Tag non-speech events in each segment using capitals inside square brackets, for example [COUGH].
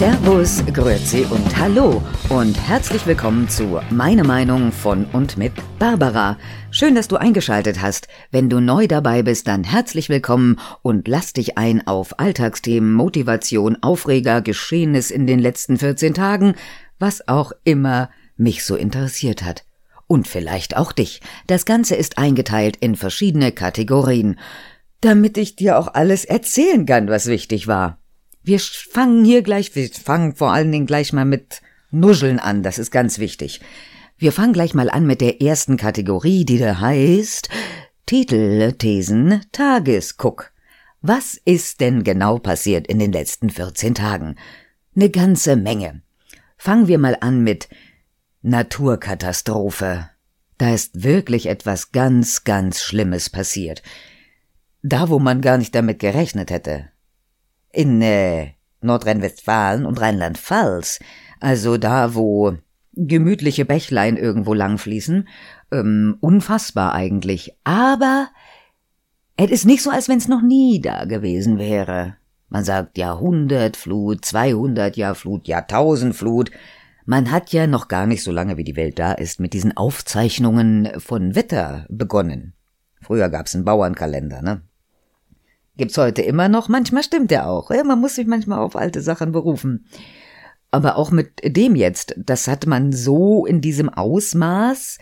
Servus, Grüezi und Hallo und herzlich willkommen zu Meine Meinung von und mit Barbara. Schön, dass du eingeschaltet hast. Wenn du neu dabei bist, dann herzlich willkommen und lass dich ein auf Alltagsthemen, Motivation, Aufreger, Geschehenes in den letzten 14 Tagen, was auch immer mich so interessiert hat. Und vielleicht auch dich. Das Ganze ist eingeteilt in verschiedene Kategorien, damit ich dir auch alles erzählen kann, was wichtig war. Wir fangen hier gleich, wir fangen vor allen Dingen gleich mal mit Nuscheln an, das ist ganz wichtig. Wir fangen gleich mal an mit der ersten Kategorie, die da heißt Titel, Thesen, Tagesguck. Was ist denn genau passiert in den letzten 14 Tagen? Eine ganze Menge. Fangen wir mal an mit Naturkatastrophe. Da ist wirklich etwas ganz, ganz Schlimmes passiert. Da, wo man gar nicht damit gerechnet hätte. In äh, Nordrhein-Westfalen und Rheinland-Pfalz, also da, wo gemütliche Bächlein irgendwo langfließen, ähm, unfassbar eigentlich. Aber es ist nicht so, als wenn es noch nie da gewesen wäre. Man sagt Jahrhundertflut, 200 Jahr Flut, Jahrtausendflut. Man hat ja noch gar nicht so lange, wie die Welt da ist, mit diesen Aufzeichnungen von Wetter begonnen. Früher gab's einen Bauernkalender, ne? Gibt's heute immer noch. Manchmal stimmt er auch. Man muss sich manchmal auf alte Sachen berufen. Aber auch mit dem jetzt, das hat man so in diesem Ausmaß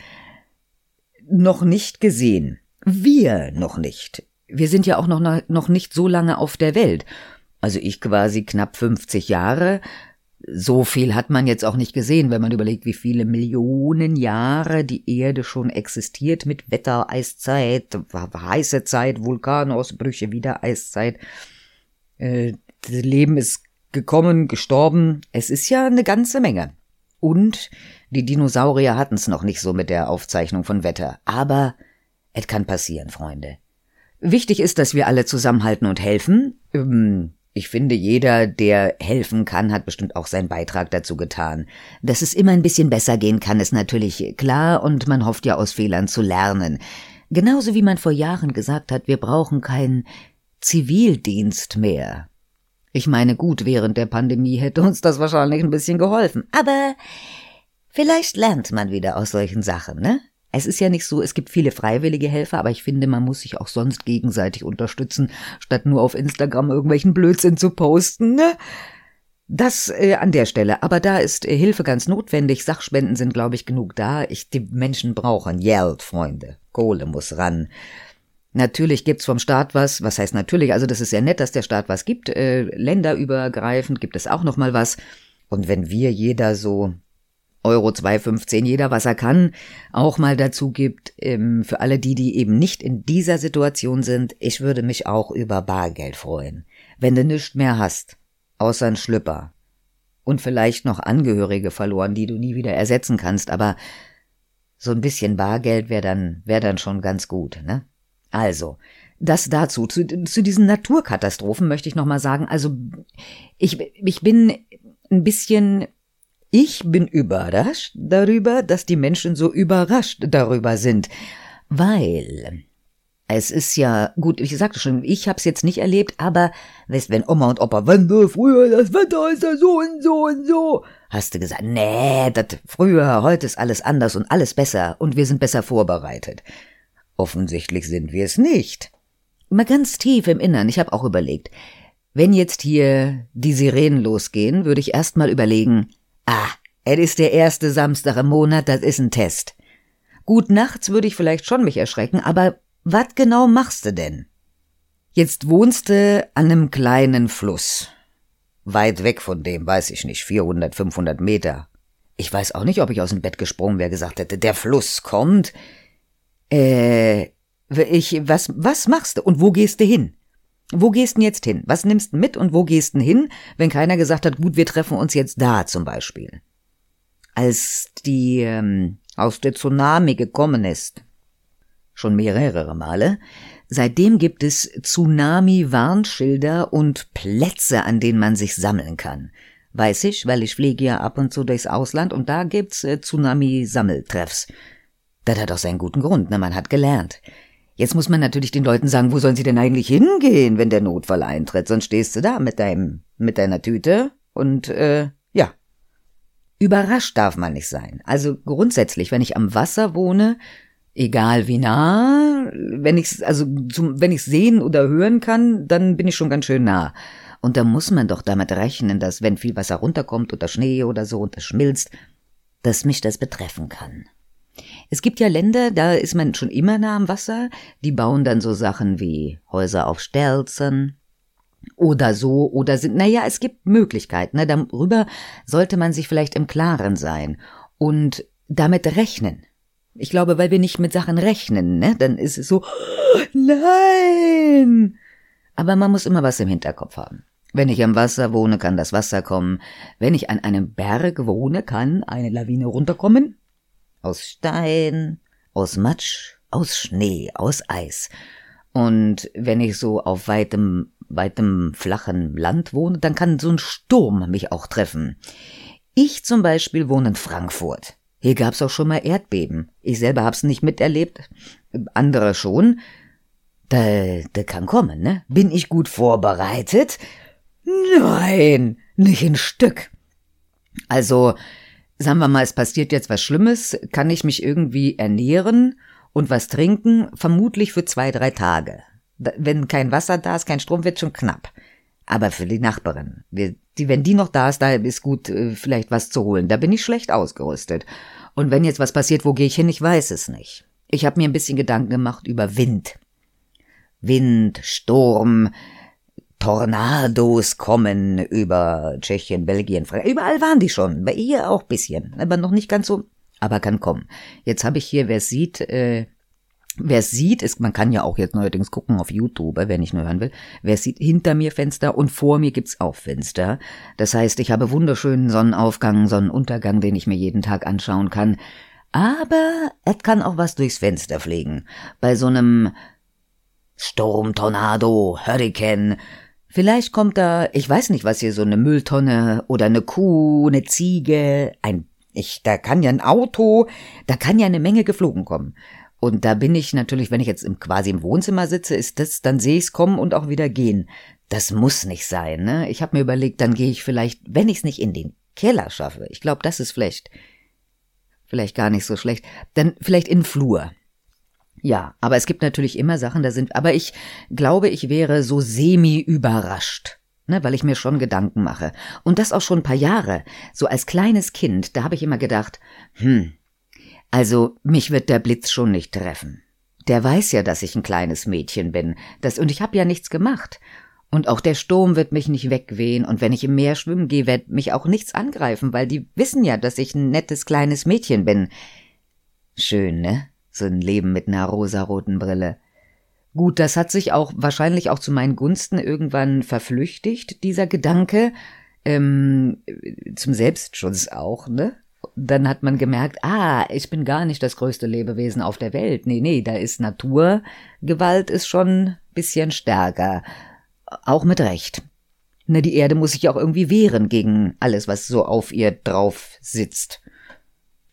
noch nicht gesehen. Wir noch nicht. Wir sind ja auch noch, noch nicht so lange auf der Welt. Also ich quasi knapp 50 Jahre, so viel hat man jetzt auch nicht gesehen, wenn man überlegt, wie viele Millionen Jahre die Erde schon existiert mit Wetter, Eiszeit, heiße Zeit, Vulkanausbrüche, wieder Eiszeit. Äh, das Leben ist gekommen, gestorben. Es ist ja eine ganze Menge. Und die Dinosaurier hatten es noch nicht so mit der Aufzeichnung von Wetter. Aber es kann passieren, Freunde. Wichtig ist, dass wir alle zusammenhalten und helfen. Ähm, ich finde, jeder, der helfen kann, hat bestimmt auch seinen Beitrag dazu getan. Dass es immer ein bisschen besser gehen kann, ist natürlich klar und man hofft ja aus Fehlern zu lernen. Genauso wie man vor Jahren gesagt hat, wir brauchen keinen Zivildienst mehr. Ich meine, gut, während der Pandemie hätte uns das wahrscheinlich ein bisschen geholfen. Aber vielleicht lernt man wieder aus solchen Sachen, ne? Es ist ja nicht so, es gibt viele freiwillige Helfer, aber ich finde, man muss sich auch sonst gegenseitig unterstützen, statt nur auf Instagram irgendwelchen Blödsinn zu posten, ne? Das äh, an der Stelle. Aber da ist äh, Hilfe ganz notwendig. Sachspenden sind, glaube ich, genug da. Ich, die Menschen brauchen Geld, Freunde. Kohle muss ran. Natürlich gibt's vom Staat was. Was heißt natürlich? Also das ist sehr nett, dass der Staat was gibt. Äh, länderübergreifend gibt es auch noch mal was. Und wenn wir jeder so Euro 2,15 jeder, was er kann, auch mal dazu gibt, ähm, für alle die, die eben nicht in dieser Situation sind, ich würde mich auch über Bargeld freuen. Wenn du nichts mehr hast, außer ein Schlüpper und vielleicht noch Angehörige verloren, die du nie wieder ersetzen kannst, aber so ein bisschen Bargeld wäre dann, wäre dann schon ganz gut, ne? Also, das dazu. Zu, zu diesen Naturkatastrophen möchte ich nochmal sagen, also, ich, ich bin ein bisschen ich bin überrascht darüber, dass die Menschen so überrascht darüber sind, weil es ist ja gut, ich sagte schon, ich hab's jetzt nicht erlebt, aber weißt, wenn Oma und Opa, wenn du früher das Wetter ist ja so und so und so, hast du gesagt, nee, das früher, heute ist alles anders und alles besser und wir sind besser vorbereitet. Offensichtlich sind wir es nicht. Mal ganz tief im Innern, ich habe auch überlegt, wenn jetzt hier die Sirenen losgehen, würde ich erst mal überlegen, Ah, es ist der erste Samstag im Monat, das ist ein Test. Gut, nachts würde ich vielleicht schon mich erschrecken, aber was genau machst du denn? Jetzt wohnst du an einem kleinen Fluss. Weit weg von dem, weiß ich nicht, 400, 500 Meter. Ich weiß auch nicht, ob ich aus dem Bett gesprungen wäre, gesagt hätte, der Fluss kommt. Äh, ich, was, was machst du und wo gehst du hin? Wo gehst denn jetzt hin? Was nimmst du mit und wo gehst denn hin, wenn keiner gesagt hat, gut, wir treffen uns jetzt da zum Beispiel? Als die ähm, aus der Tsunami gekommen ist, schon mehrere Male, seitdem gibt es Tsunami-Warnschilder und Plätze, an denen man sich sammeln kann. Weiß ich, weil ich fliege ja ab und zu durchs Ausland und da gibt's äh, Tsunami-Sammeltreffs. Das hat auch seinen guten Grund, ne? Man hat gelernt. Jetzt muss man natürlich den Leuten sagen, wo sollen sie denn eigentlich hingehen, wenn der Notfall eintritt? Sonst stehst du da mit deinem, mit deiner Tüte Und äh, ja. Überrascht darf man nicht sein. Also grundsätzlich, wenn ich am Wasser wohne, egal wie nah, wenn ich also zum, wenn ich sehen oder hören kann, dann bin ich schon ganz schön nah. Und da muss man doch damit rechnen, dass wenn viel Wasser runterkommt oder Schnee oder so und das schmilzt, dass mich das betreffen kann. Es gibt ja Länder, da ist man schon immer nah am Wasser, die bauen dann so Sachen wie Häuser auf Stelzen oder so oder sind, naja, es gibt Möglichkeiten, ne? darüber sollte man sich vielleicht im Klaren sein und damit rechnen. Ich glaube, weil wir nicht mit Sachen rechnen, ne? Dann ist es so, nein! Aber man muss immer was im Hinterkopf haben. Wenn ich am Wasser wohne, kann das Wasser kommen. Wenn ich an einem Berg wohne, kann eine Lawine runterkommen. Aus Stein, aus Matsch, aus Schnee, aus Eis. Und wenn ich so auf weitem, weitem, flachen Land wohne, dann kann so ein Sturm mich auch treffen. Ich zum Beispiel wohne in Frankfurt. Hier gab's auch schon mal Erdbeben. Ich selber hab's nicht miterlebt, andere schon. Da, da kann kommen, ne? Bin ich gut vorbereitet? Nein, nicht ein Stück. Also, sagen wir mal, es passiert jetzt was Schlimmes, kann ich mich irgendwie ernähren und was trinken, vermutlich für zwei, drei Tage. Wenn kein Wasser da ist, kein Strom, wird schon knapp. Aber für die Nachbarin, die, wenn die noch da ist, da ist gut, äh, vielleicht was zu holen. Da bin ich schlecht ausgerüstet. Und wenn jetzt was passiert, wo gehe ich hin? Ich weiß es nicht. Ich habe mir ein bisschen Gedanken gemacht über Wind. Wind, Sturm, Tornados kommen über Tschechien, Belgien, Frankreich. Überall waren die schon. Bei ihr auch bisschen. Aber noch nicht ganz so. Aber kann kommen. Jetzt habe ich hier, wer sieht, äh, Wer sieht, ist, man kann ja auch jetzt neuerdings gucken auf YouTube, wenn ich nur hören will. Wer sieht, hinter mir Fenster und vor mir gibt's auch Fenster. Das heißt, ich habe wunderschönen Sonnenaufgang, Sonnenuntergang, den ich mir jeden Tag anschauen kann. Aber es kann auch was durchs Fenster fliegen. Bei so einem Sturm, Tornado, Hurricane. Vielleicht kommt da, ich weiß nicht was hier, so eine Mülltonne oder eine Kuh, eine Ziege, ein ich, da kann ja ein Auto, da kann ja eine Menge geflogen kommen. Und da bin ich natürlich, wenn ich jetzt im, quasi im Wohnzimmer sitze, ist das, dann sehe ich es kommen und auch wieder gehen. Das muss nicht sein, ne? Ich habe mir überlegt, dann gehe ich vielleicht, wenn ich es nicht in den Keller schaffe, ich glaube, das ist vielleicht, vielleicht gar nicht so schlecht, dann vielleicht in den Flur. Ja, aber es gibt natürlich immer Sachen, da sind, aber ich glaube, ich wäre so semi überrascht, ne, weil ich mir schon Gedanken mache. Und das auch schon ein paar Jahre. So als kleines Kind, da habe ich immer gedacht, hm, also, mich wird der Blitz schon nicht treffen. Der weiß ja, dass ich ein kleines Mädchen bin, das, und ich habe ja nichts gemacht. Und auch der Sturm wird mich nicht wegwehen, und wenn ich im Meer schwimmen gehe, wird mich auch nichts angreifen, weil die wissen ja, dass ich ein nettes kleines Mädchen bin. Schön, ne? So ein Leben mit einer rosaroten Brille. Gut, das hat sich auch wahrscheinlich auch zu meinen Gunsten irgendwann verflüchtigt, dieser Gedanke. Ähm, zum Selbstschutz auch, ne? dann hat man gemerkt, ah, ich bin gar nicht das größte Lebewesen auf der Welt. Nee, nee, da ist Naturgewalt ist schon bisschen stärker. Auch mit Recht. Ne, die Erde muss sich auch irgendwie wehren gegen alles, was so auf ihr drauf sitzt.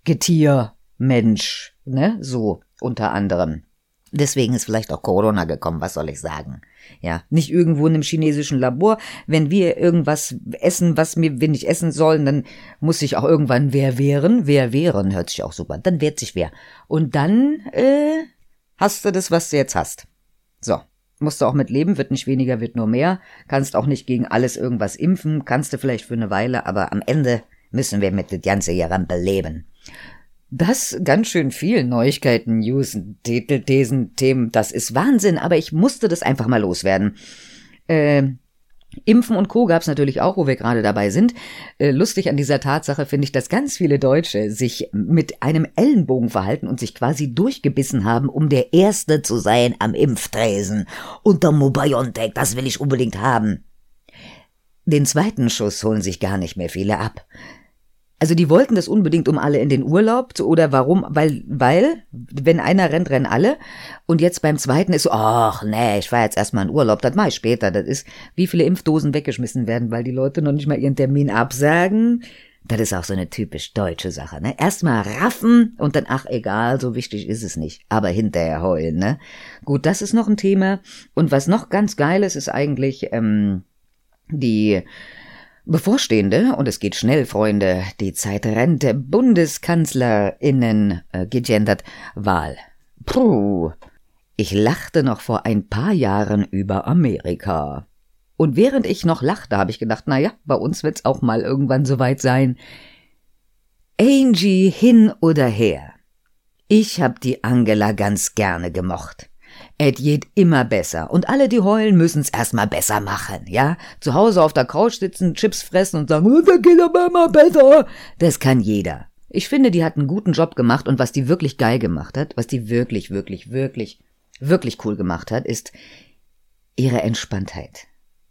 Getier, Mensch, ne, so unter anderem. Deswegen ist vielleicht auch Corona gekommen, was soll ich sagen? Ja, nicht irgendwo in einem chinesischen Labor. Wenn wir irgendwas essen, was wir, wir nicht essen sollen, dann muss sich auch irgendwann wer wehren. Wer wehren hört sich auch super. Dann wehrt sich wer. Und dann äh, hast du das, was du jetzt hast. So. Musst du auch mit leben, wird nicht weniger, wird nur mehr. Kannst auch nicht gegen alles irgendwas impfen, kannst du vielleicht für eine Weile, aber am Ende müssen wir mit der ganzen Rampel leben. Das ganz schön viel Neuigkeiten, News, Titel, Thesen, Themen, das ist Wahnsinn, aber ich musste das einfach mal loswerden. Äh, Impfen und Co. gab's natürlich auch, wo wir gerade dabei sind. Äh, lustig an dieser Tatsache finde ich, dass ganz viele Deutsche sich mit einem Ellenbogen verhalten und sich quasi durchgebissen haben, um der Erste zu sein am Impftresen. Unter Mobiontech, das will ich unbedingt haben. Den zweiten Schuss holen sich gar nicht mehr viele ab. Also die wollten das unbedingt um alle in den Urlaub oder warum? Weil, weil, wenn einer rennt, rennen alle. Und jetzt beim zweiten ist so, ach nee, ich fahr jetzt erstmal in Urlaub, das mach ich später. Das ist, wie viele Impfdosen weggeschmissen werden, weil die Leute noch nicht mal ihren Termin absagen. Das ist auch so eine typisch deutsche Sache, ne? Erstmal raffen und dann, ach egal, so wichtig ist es nicht. Aber hinterher heulen, ne? Gut, das ist noch ein Thema. Und was noch ganz geil ist, ist eigentlich ähm, die bevorstehende, und es geht schnell, Freunde, die Zeit rennt, BundeskanzlerInnen, äh, gegendert, Wahl. Puh. Ich lachte noch vor ein paar Jahren über Amerika. Und während ich noch lachte, habe ich gedacht, na ja, bei uns wird's auch mal irgendwann soweit sein. Angie hin oder her. Ich hab die Angela ganz gerne gemocht. Et geht immer besser. Und alle, die heulen, müssen's erstmal besser machen, ja? Zu Hause auf der Couch sitzen, Chips fressen und sagen, oh, das geht aber immer besser. Das kann jeder. Ich finde, die hat einen guten Job gemacht und was die wirklich geil gemacht hat, was die wirklich, wirklich, wirklich, wirklich cool gemacht hat, ist ihre Entspanntheit.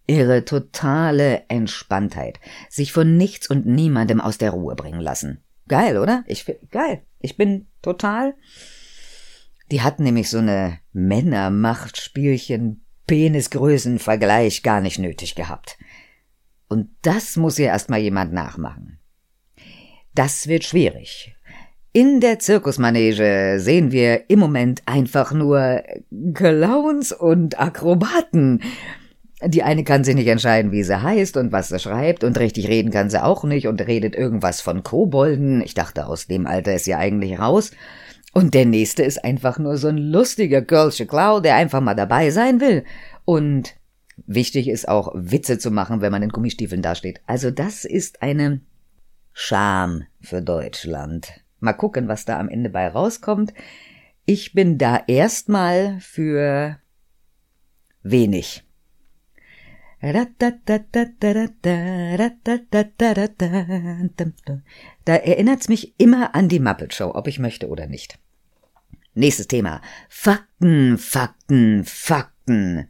Ihre totale Entspanntheit. Sich von nichts und niemandem aus der Ruhe bringen lassen. Geil, oder? Ich geil. Ich bin total. Die hat nämlich so eine Männermachtspielchen Penisgrößenvergleich gar nicht nötig gehabt. Und das muss ihr erstmal jemand nachmachen. Das wird schwierig. In der Zirkusmanege sehen wir im Moment einfach nur Clowns und Akrobaten. Die eine kann sich nicht entscheiden, wie sie heißt und was sie schreibt, und richtig reden kann sie auch nicht und redet irgendwas von Kobolden. Ich dachte, aus dem Alter ist sie eigentlich raus. Und der nächste ist einfach nur so ein lustiger Girlsche Clown, der einfach mal dabei sein will. Und wichtig ist auch, Witze zu machen, wenn man in Gummistiefeln dasteht. Also das ist eine Scham für Deutschland. Mal gucken, was da am Ende bei rauskommt. Ich bin da erstmal für wenig. Da erinnert's mich immer an die Muppet Show, ob ich möchte oder nicht. Nächstes Thema. Fakten, Fakten, Fakten.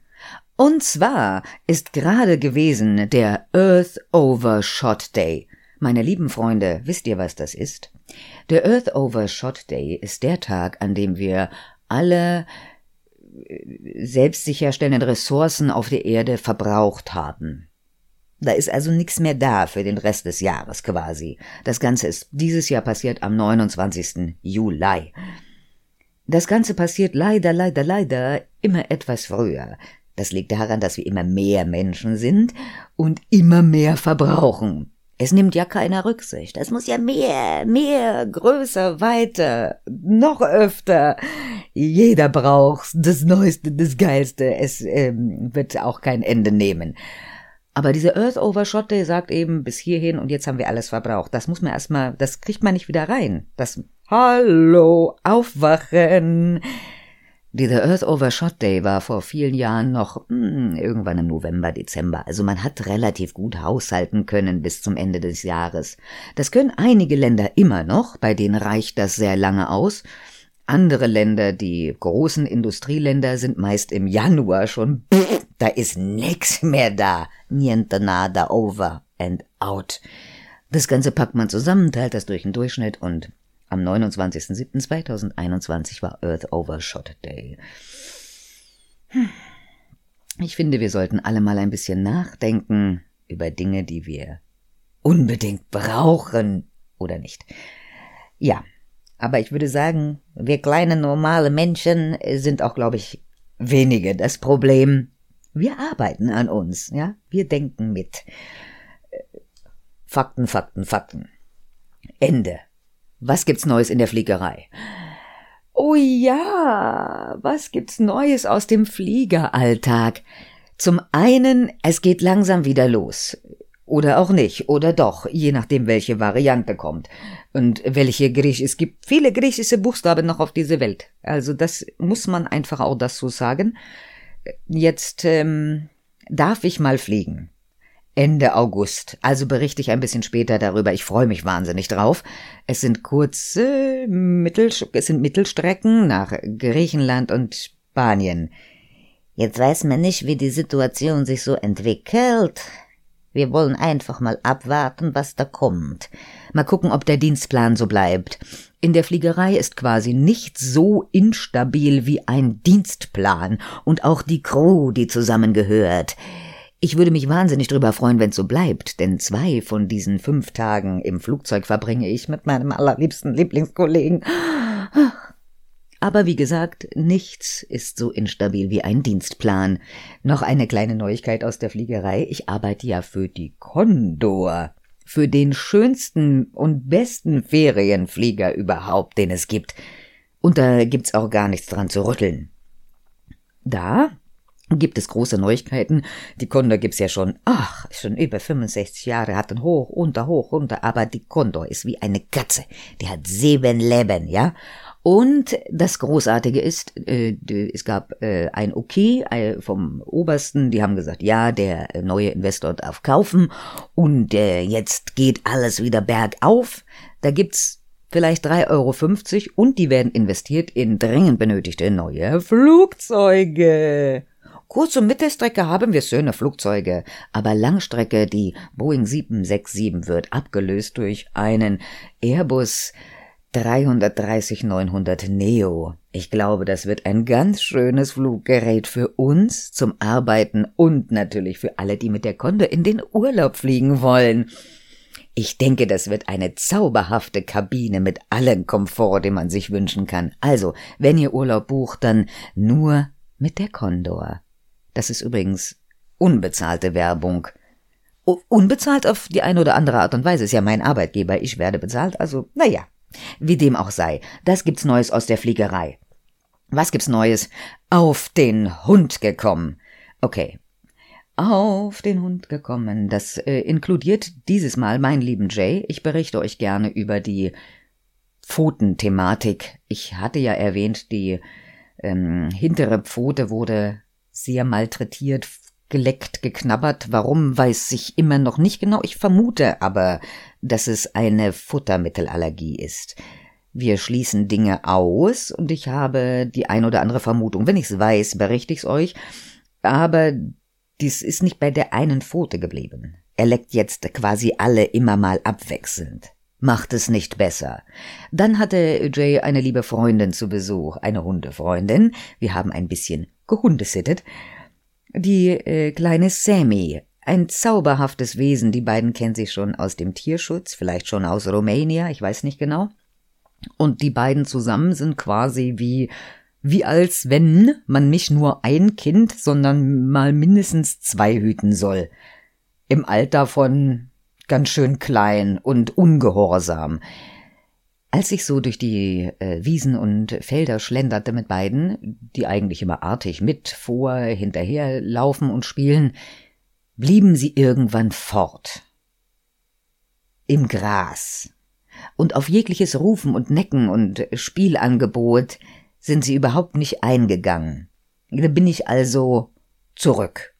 Und zwar ist gerade gewesen der Earth Overshot Day. Meine lieben Freunde, wisst ihr, was das ist? Der Earth Overshot Day ist der Tag, an dem wir alle selbst sicherstellenden Ressourcen auf der Erde verbraucht haben. Da ist also nichts mehr da für den Rest des Jahres quasi. Das Ganze ist dieses Jahr passiert am 29. Juli. Das Ganze passiert leider, leider, leider immer etwas früher. Das liegt daran, dass wir immer mehr Menschen sind und immer mehr verbrauchen. Es nimmt ja keiner Rücksicht. Es muss ja mehr, mehr, größer, weiter, noch öfter. Jeder braucht das Neueste, das Geilste. Es ähm, wird auch kein Ende nehmen. Aber diese Earth Overshot Day sagt eben bis hierhin und jetzt haben wir alles verbraucht. Das muss man erstmal, das kriegt man nicht wieder rein. Das Hallo, aufwachen. Dieser Earth Overshot Day war vor vielen Jahren noch mh, hm, irgendwann im November, Dezember. Also man hat relativ gut haushalten können bis zum Ende des Jahres. Das können einige Länder immer noch, bei denen reicht das sehr lange aus. Andere Länder, die großen Industrieländer, sind meist im Januar schon, pff, da ist nix mehr da. Niente nada, over and out. Das Ganze packt man zusammen, teilt das durch den Durchschnitt und am 29.07.2021 war Earth Overshot Day. Hm. Ich finde, wir sollten alle mal ein bisschen nachdenken über Dinge, die wir unbedingt brauchen oder nicht. Ja, aber ich würde sagen, wir kleine normale Menschen sind auch, glaube ich, wenige das Problem. Wir arbeiten an uns, ja, wir denken mit. Fakten, Fakten, Fakten. Ende. Was gibt's Neues in der Fliegerei? Oh ja, was gibt's Neues aus dem Fliegeralltag? Zum einen, es geht langsam wieder los. Oder auch nicht, oder doch, je nachdem, welche Variante kommt. Und welche Griech, es gibt viele griechische Buchstaben noch auf dieser Welt. Also das muss man einfach auch dazu sagen. Jetzt ähm, darf ich mal fliegen. Ende August. Also berichte ich ein bisschen später darüber. Ich freue mich wahnsinnig drauf. Es sind kurze Mittel, es sind Mittelstrecken nach Griechenland und Spanien. Jetzt weiß man nicht, wie die Situation sich so entwickelt. Wir wollen einfach mal abwarten, was da kommt. Mal gucken, ob der Dienstplan so bleibt. In der Fliegerei ist quasi nichts so instabil wie ein Dienstplan und auch die Crew, die zusammengehört. Ich würde mich wahnsinnig drüber freuen, wenn's so bleibt, denn zwei von diesen fünf Tagen im Flugzeug verbringe ich mit meinem allerliebsten Lieblingskollegen. Aber wie gesagt, nichts ist so instabil wie ein Dienstplan. Noch eine kleine Neuigkeit aus der Fliegerei. Ich arbeite ja für die Condor. Für den schönsten und besten Ferienflieger überhaupt, den es gibt. Und da gibt's auch gar nichts dran zu rütteln. Da gibt es große Neuigkeiten. Die Condor gibt's ja schon, ach, schon über 65 Jahre, hatten hoch, unter, hoch, runter, aber die Condor ist wie eine Katze. Die hat sieben Leben, ja. Und das Großartige ist, äh, es gab äh, ein Okay äh, vom Obersten, die haben gesagt, ja, der neue Investor darf kaufen und jetzt geht alles wieder bergauf. Da gibt's vielleicht 3,50 Euro und die werden investiert in dringend benötigte neue Flugzeuge. Kurz- und Mittelstrecke haben wir schöne Flugzeuge, aber Langstrecke, die Boeing 767 wird abgelöst durch einen Airbus 330-900 Neo. Ich glaube, das wird ein ganz schönes Fluggerät für uns zum Arbeiten und natürlich für alle, die mit der Konde in den Urlaub fliegen wollen. Ich denke, das wird eine zauberhafte Kabine mit allem Komfort, den man sich wünschen kann. Also, wenn ihr Urlaub bucht, dann nur mit der Condor. Das ist übrigens unbezahlte Werbung. Unbezahlt auf die eine oder andere Art und Weise ist ja mein Arbeitgeber. Ich werde bezahlt, also, naja. Wie dem auch sei, das gibt's Neues aus der Fliegerei. Was gibt's Neues? Auf den Hund gekommen. Okay. Auf den Hund gekommen. Das äh, inkludiert dieses Mal meinen lieben Jay. Ich berichte euch gerne über die Pfotenthematik. Ich hatte ja erwähnt, die ähm, hintere Pfote wurde sehr malträtiert, geleckt, geknabbert. Warum, weiß ich immer noch nicht genau. Ich vermute aber, dass es eine Futtermittelallergie ist. Wir schließen Dinge aus und ich habe die ein oder andere Vermutung. Wenn ich's weiß, berichte ich's euch. Aber dies ist nicht bei der einen Pfote geblieben. Er leckt jetzt quasi alle immer mal abwechselnd. Macht es nicht besser. Dann hatte Jay eine liebe Freundin zu Besuch, eine Hundefreundin. Wir haben ein bisschen gehundesittet. Die äh, kleine Sammy, ein zauberhaftes Wesen, die beiden kennen sich schon aus dem Tierschutz, vielleicht schon aus Rumänien, ich weiß nicht genau. Und die beiden zusammen sind quasi wie, wie als wenn man nicht nur ein Kind, sondern mal mindestens zwei hüten soll. Im Alter von ganz schön klein und ungehorsam. Als ich so durch die äh, Wiesen und Felder schlenderte mit beiden, die eigentlich immer artig mit, vor, hinterher laufen und spielen, blieben sie irgendwann fort. Im Gras. Und auf jegliches Rufen und Necken und Spielangebot sind sie überhaupt nicht eingegangen. Da bin ich also zurück.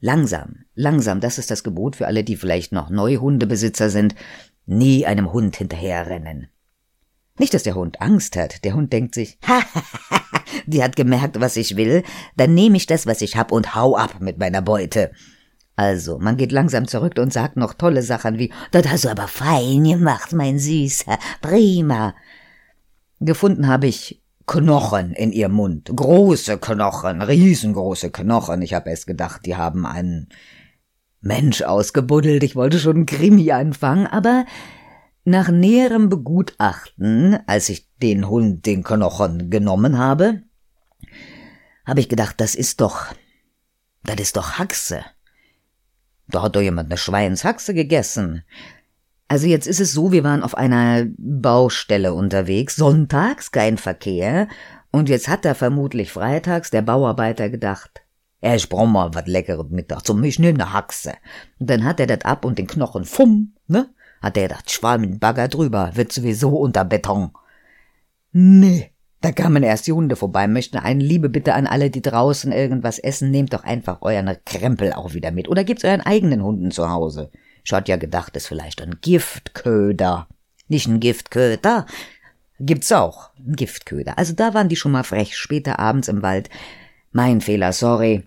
Langsam, langsam, das ist das Gebot für alle, die vielleicht noch Neuhundebesitzer sind, nie einem Hund hinterherrennen. Nicht, dass der Hund Angst hat. Der Hund denkt sich, ha, [LAUGHS] die hat gemerkt, was ich will, dann nehme ich das, was ich hab und hau ab mit meiner Beute. Also, man geht langsam zurück und sagt noch tolle Sachen wie, das hast du aber fein gemacht, mein Süßer, prima. Gefunden habe ich Knochen in ihrem Mund, große Knochen, riesengroße Knochen. Ich habe erst gedacht, die haben einen Mensch ausgebuddelt. Ich wollte schon einen Krimi anfangen, aber nach näherem Begutachten, als ich den Hund den Knochen genommen habe, habe ich gedacht, das ist doch, das ist doch Haxe. Da hat doch jemand eine Schweinshaxe gegessen. Also jetzt ist es so, wir waren auf einer Baustelle unterwegs, sonntags kein Verkehr, und jetzt hat da vermutlich freitags der Bauarbeiter gedacht, ja, ich brauch mal was Leckeres Mittag zum Ich nehm ne Haxe. Und dann hat er das ab und den Knochen fumm, ne? Hat er gedacht, schwall mit Bagger drüber, wird sowieso unter Beton. Nee, da kamen erst die Hunde vorbei, möchten eine Liebe bitte an alle, die draußen irgendwas essen, nehmt doch einfach euren Krempel auch wieder mit. Oder gebt's euren eigenen Hunden zu Hause. Ich hatte ja gedacht, ist vielleicht ein Giftköder. Nicht ein Giftköder. Gibt's auch. Ein Giftköder. Also da waren die schon mal frech, später abends im Wald. Mein Fehler, sorry.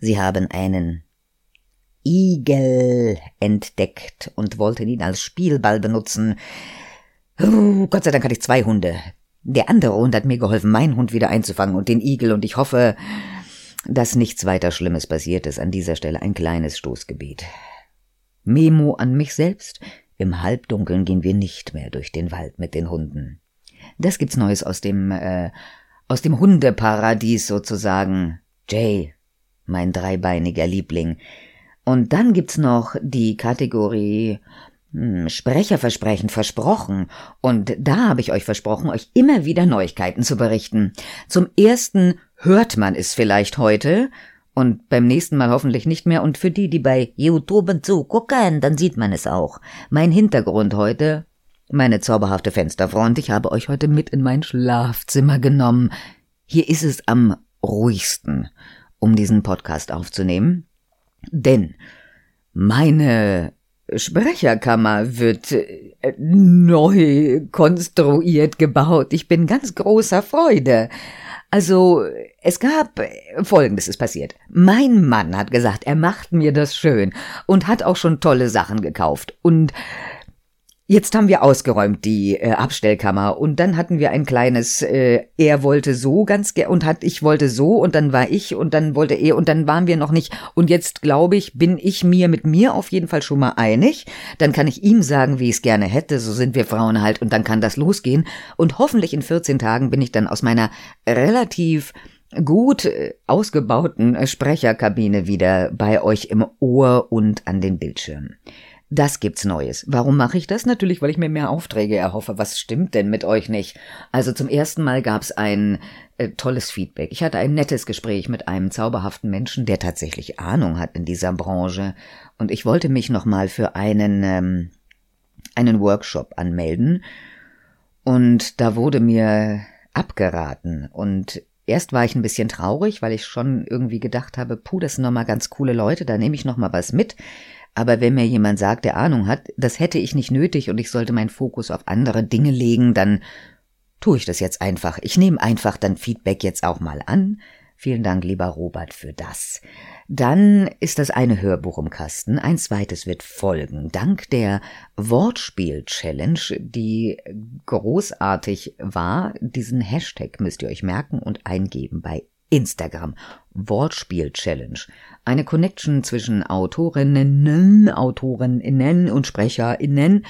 Sie haben einen Igel entdeckt und wollten ihn als Spielball benutzen. Gott sei Dank hatte ich zwei Hunde. Der andere Hund hat mir geholfen, meinen Hund wieder einzufangen und den Igel, und ich hoffe, dass nichts weiter Schlimmes passiert ist. An dieser Stelle ein kleines Stoßgebet. Memo an mich selbst. Im Halbdunkeln gehen wir nicht mehr durch den Wald mit den Hunden. Das gibt's Neues aus dem, äh, aus dem Hundeparadies sozusagen. Jay, mein dreibeiniger Liebling. Und dann gibt's noch die Kategorie hm, Sprecherversprechen versprochen. Und da habe ich euch versprochen, euch immer wieder Neuigkeiten zu berichten. Zum ersten hört man es vielleicht heute und beim nächsten Mal hoffentlich nicht mehr. Und für die, die bei YouTube zugucken, dann sieht man es auch. Mein Hintergrund heute, meine zauberhafte Fensterfront. Ich habe euch heute mit in mein Schlafzimmer genommen. Hier ist es am ruhigsten, um diesen Podcast aufzunehmen. Denn meine Sprecherkammer wird äh, neu konstruiert gebaut. Ich bin ganz großer Freude. Also, es gab Folgendes ist passiert. Mein Mann hat gesagt, er macht mir das schön und hat auch schon tolle Sachen gekauft. Und Jetzt haben wir ausgeräumt die äh, Abstellkammer und dann hatten wir ein kleines, äh, er wollte so ganz und hat, ich wollte so und dann war ich und dann wollte er und dann waren wir noch nicht und jetzt glaube ich, bin ich mir mit mir auf jeden Fall schon mal einig. Dann kann ich ihm sagen, wie ich es gerne hätte, so sind wir Frauen halt und dann kann das losgehen und hoffentlich in 14 Tagen bin ich dann aus meiner relativ gut äh, ausgebauten äh, Sprecherkabine wieder bei euch im Ohr und an den Bildschirmen. Das gibt's Neues. Warum mache ich das? Natürlich, weil ich mir mehr Aufträge erhoffe. Was stimmt denn mit euch nicht? Also zum ersten Mal gab's ein äh, tolles Feedback. Ich hatte ein nettes Gespräch mit einem zauberhaften Menschen, der tatsächlich Ahnung hat in dieser Branche. Und ich wollte mich nochmal für einen, ähm, einen Workshop anmelden. Und da wurde mir abgeraten. Und erst war ich ein bisschen traurig, weil ich schon irgendwie gedacht habe, puh, das sind nochmal ganz coole Leute, da nehme ich nochmal was mit. Aber wenn mir jemand sagt, der Ahnung hat, das hätte ich nicht nötig und ich sollte meinen Fokus auf andere Dinge legen, dann tue ich das jetzt einfach. Ich nehme einfach dann Feedback jetzt auch mal an. Vielen Dank, lieber Robert, für das. Dann ist das eine Hörbuch im Kasten, ein zweites wird folgen. Dank der Wortspiel-Challenge, die großartig war, diesen Hashtag müsst ihr euch merken und eingeben bei Instagram. Wortspiel-Challenge. Eine Connection zwischen Autorinnen, Autorinnen und SprecherInnen,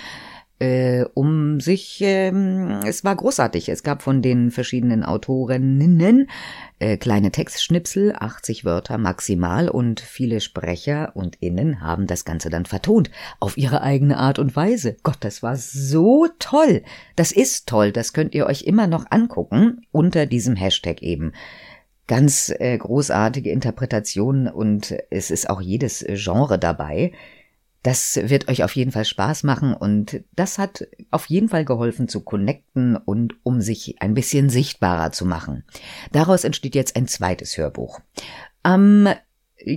äh, um sich, ähm, es war großartig. Es gab von den verschiedenen Autorinnen äh, kleine Textschnipsel, 80 Wörter maximal und viele Sprecher und Innen haben das Ganze dann vertont, auf ihre eigene Art und Weise. Gott, das war so toll. Das ist toll, das könnt ihr euch immer noch angucken, unter diesem Hashtag eben ganz äh, großartige Interpretationen und es ist auch jedes äh, Genre dabei. Das wird euch auf jeden Fall Spaß machen und das hat auf jeden Fall geholfen zu connecten und um sich ein bisschen sichtbarer zu machen. Daraus entsteht jetzt ein zweites Hörbuch. Am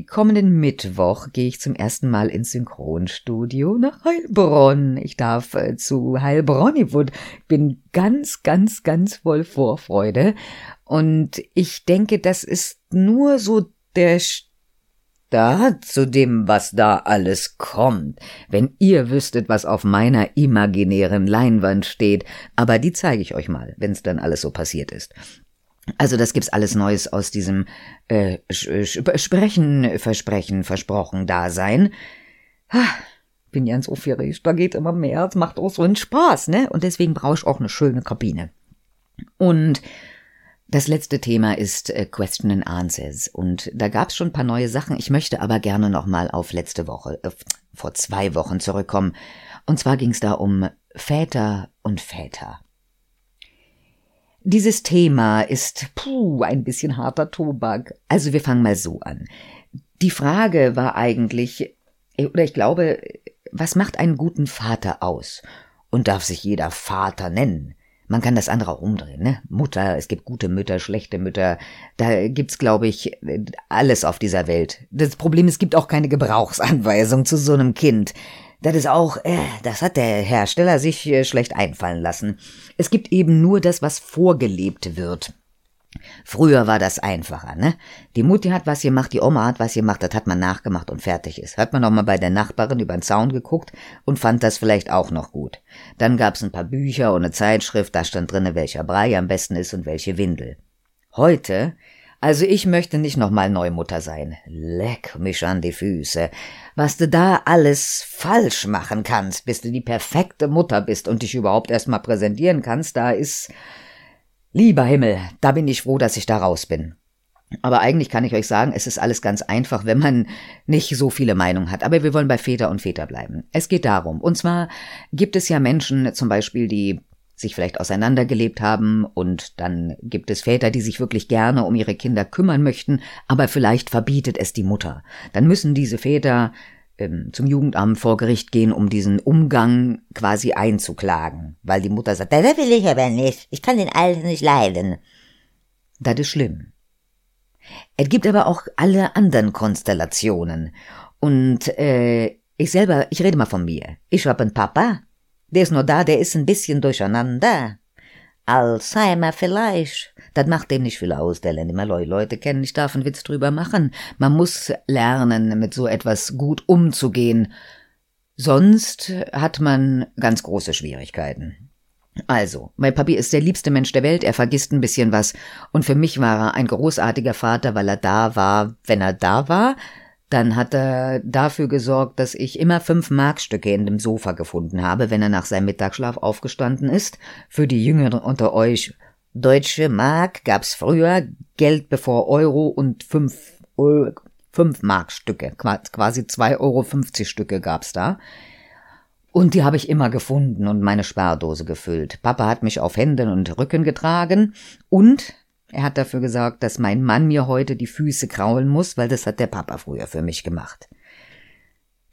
kommenden Mittwoch gehe ich zum ersten Mal ins Synchronstudio nach Heilbronn. Ich darf äh, zu Heilbronnywood. Bin ganz, ganz, ganz voll Vorfreude. Und ich denke, das ist nur so der Start zu dem, was da alles kommt. Wenn ihr wüsstet, was auf meiner imaginären Leinwand steht. Aber die zeige ich euch mal, wenn es dann alles so passiert ist. Also das gibt's alles Neues aus diesem äh, Sprechen, Versprechen, Versprochen Dasein. Bin ja ins aufgeregt, da geht immer mehr, es macht auch so einen Spaß, ne? Und deswegen brauche ich auch eine schöne Kabine. Und das letzte Thema ist äh, Question and Answers und da gab's schon ein paar neue Sachen. Ich möchte aber gerne noch mal auf letzte Woche, äh, vor zwei Wochen zurückkommen. Und zwar ging's da um Väter und Väter. Dieses Thema ist, puh, ein bisschen harter Tobak. Also wir fangen mal so an. Die Frage war eigentlich, oder ich glaube, was macht einen guten Vater aus? Und darf sich jeder Vater nennen? Man kann das andere auch umdrehen, ne? Mutter, es gibt gute Mütter, schlechte Mütter. Da gibt's, glaube ich, alles auf dieser Welt. Das Problem, es gibt auch keine Gebrauchsanweisung zu so einem Kind. Das ist auch, äh, das hat der Hersteller sich äh, schlecht einfallen lassen. Es gibt eben nur das, was vorgelebt wird. Früher war das einfacher, ne? Die Mutti hat was gemacht, die Oma hat was gemacht, das hat man nachgemacht und fertig ist. Hat man auch mal bei der Nachbarin über den Zaun geguckt und fand das vielleicht auch noch gut. Dann gab's ein paar Bücher und eine Zeitschrift, da stand drinne, welcher Brei am besten ist und welche Windel. Heute Also ich möchte nicht nochmal Neumutter sein. Leck mich an die Füße. Was du da alles falsch machen kannst, bis du die perfekte Mutter bist und dich überhaupt erstmal präsentieren kannst, da ist. Lieber Himmel, da bin ich froh, dass ich da raus bin. Aber eigentlich kann ich euch sagen, es ist alles ganz einfach, wenn man nicht so viele Meinungen hat. Aber wir wollen bei Väter und Väter bleiben. Es geht darum. Und zwar gibt es ja Menschen, zum Beispiel, die sich vielleicht auseinandergelebt haben und dann gibt es Väter, die sich wirklich gerne um ihre Kinder kümmern möchten, aber vielleicht verbietet es die Mutter. Dann müssen diese Väter ähm, zum Jugendamt vor Gericht gehen, um diesen Umgang quasi einzuklagen, weil die Mutter sagt, das will ich aber nicht, ich kann den Alten nicht leiden. Das ist schlimm. Es gibt aber auch alle anderen Konstellationen und äh, ich selber, ich rede mal von mir. Ich hab einen Papa, der ist nur da, der ist ein bisschen durcheinander. Alzheimer vielleicht. Das macht dem nicht viel aus, der lernt immer Leute kennen. Ich darf einen Witz drüber machen. Man muss lernen, mit so etwas gut umzugehen. Sonst hat man ganz große Schwierigkeiten. Also, mein Papi ist der liebste Mensch der Welt, er vergisst ein bisschen was. Und für mich war er ein großartiger Vater, weil er da war, wenn er da war. Dann hat er dafür gesorgt, dass ich immer fünf Markstücke in dem Sofa gefunden habe, wenn er nach seinem Mittagsschlaf aufgestanden ist. Für die Jüngeren unter euch, deutsche Mark gab's früher, Geld bevor Euro und fünf, fünf Markstücke, quasi zwei Euro fünfzig Stücke gab's da. Und die habe ich immer gefunden und meine Spardose gefüllt. Papa hat mich auf Händen und Rücken getragen und er hat dafür gesorgt, dass mein Mann mir heute die Füße kraulen muss, weil das hat der Papa früher für mich gemacht.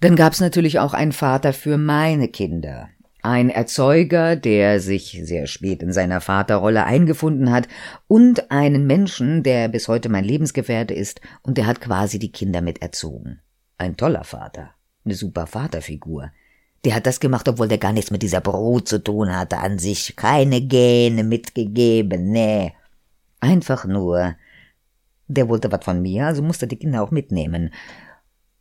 Dann gab's natürlich auch einen Vater für meine Kinder. Ein Erzeuger, der sich sehr spät in seiner Vaterrolle eingefunden hat, und einen Menschen, der bis heute mein Lebensgefährte ist, und der hat quasi die Kinder mit erzogen. Ein toller Vater. Eine super Vaterfigur. Der hat das gemacht, obwohl der gar nichts mit dieser Brut zu tun hatte an sich. Keine Gene mitgegeben, nee. Einfach nur. Der wollte was von mir, also musste die Kinder auch mitnehmen.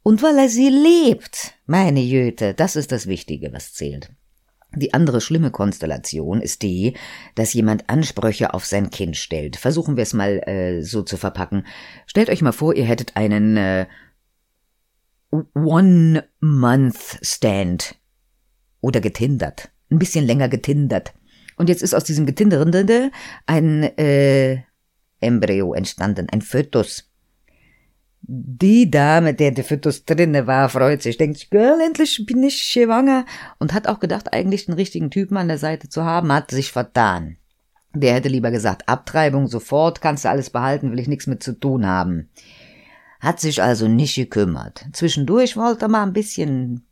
Und weil er sie lebt, meine Jöte, das ist das Wichtige, was zählt. Die andere schlimme Konstellation ist die, dass jemand Ansprüche auf sein Kind stellt. Versuchen wir es mal äh, so zu verpacken. Stellt euch mal vor, ihr hättet einen äh, One-Month-Stand oder getindert. Ein bisschen länger getindert. Und jetzt ist aus diesem Getinderende ein äh, Embryo entstanden, ein Fötus. Die Dame, der der Fötus drinne war, freut sich, denkt sich, Girl, endlich bin ich schwanger und hat auch gedacht, eigentlich den richtigen Typen an der Seite zu haben, hat sich vertan. Der hätte lieber gesagt, Abtreibung sofort, kannst du alles behalten, will ich nichts mit zu tun haben. Hat sich also nicht gekümmert. Zwischendurch wollte er mal ein bisschen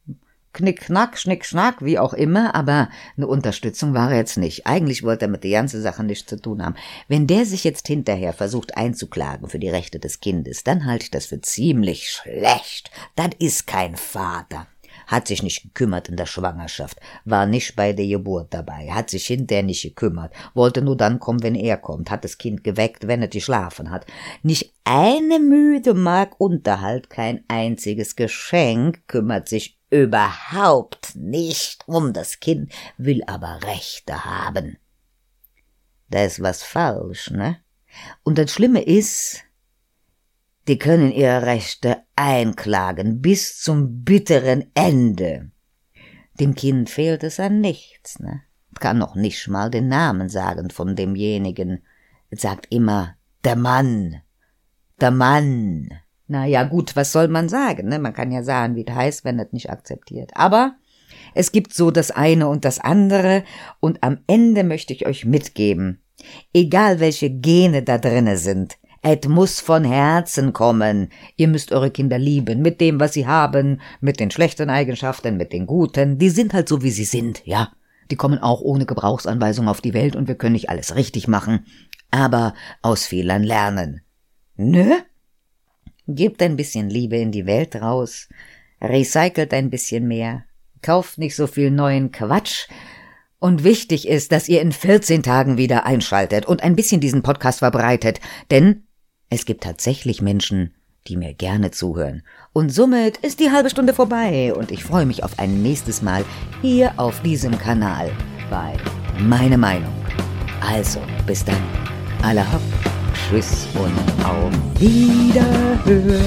Knick, knack, schnick, schnack, wie auch immer, aber eine Unterstützung war er jetzt nicht. Eigentlich wollte er mit der ganzen Sache nichts zu tun haben. Wenn der sich jetzt hinterher versucht einzuklagen für die Rechte des Kindes, dann halte ich das für ziemlich schlecht. Das ist kein Vater. Hat sich nicht gekümmert in der Schwangerschaft, war nicht bei der Geburt dabei, hat sich hinterher nicht gekümmert, wollte nur dann kommen, wenn er kommt, hat das Kind geweckt, wenn er geschlafen hat. Nicht eine müde Mark Unterhalt, kein einziges Geschenk, kümmert sich überhaupt nicht um das Kind, will aber Rechte haben. Da ist was falsch, ne? Und das Schlimme ist, die können ihre Rechte einklagen bis zum bitteren Ende. Dem Kind fehlt es an nichts, ne? Kann noch nicht mal den Namen sagen von demjenigen. Es sagt immer der Mann, der Mann. Na ja, gut, was soll man sagen? Ne? Man kann ja sagen, wie es heißt, wenn es nicht akzeptiert. Aber es gibt so das eine und das andere und am Ende möchte ich euch mitgeben, egal welche Gene da drinne sind, et muss von Herzen kommen. Ihr müsst eure Kinder lieben, mit dem, was sie haben, mit den schlechten Eigenschaften, mit den guten. Die sind halt so, wie sie sind, ja. Die kommen auch ohne Gebrauchsanweisung auf die Welt und wir können nicht alles richtig machen. Aber aus Fehlern lernen. Ne? Gebt ein bisschen Liebe in die Welt raus, recycelt ein bisschen mehr, kauft nicht so viel neuen Quatsch. Und wichtig ist, dass ihr in 14 Tagen wieder einschaltet und ein bisschen diesen Podcast verbreitet, denn es gibt tatsächlich Menschen, die mir gerne zuhören. Und somit ist die halbe Stunde vorbei und ich freue mich auf ein nächstes Mal hier auf diesem Kanal bei Meine Meinung. Also, bis dann. Alle hopp. Tschüss und auf Wiederhören.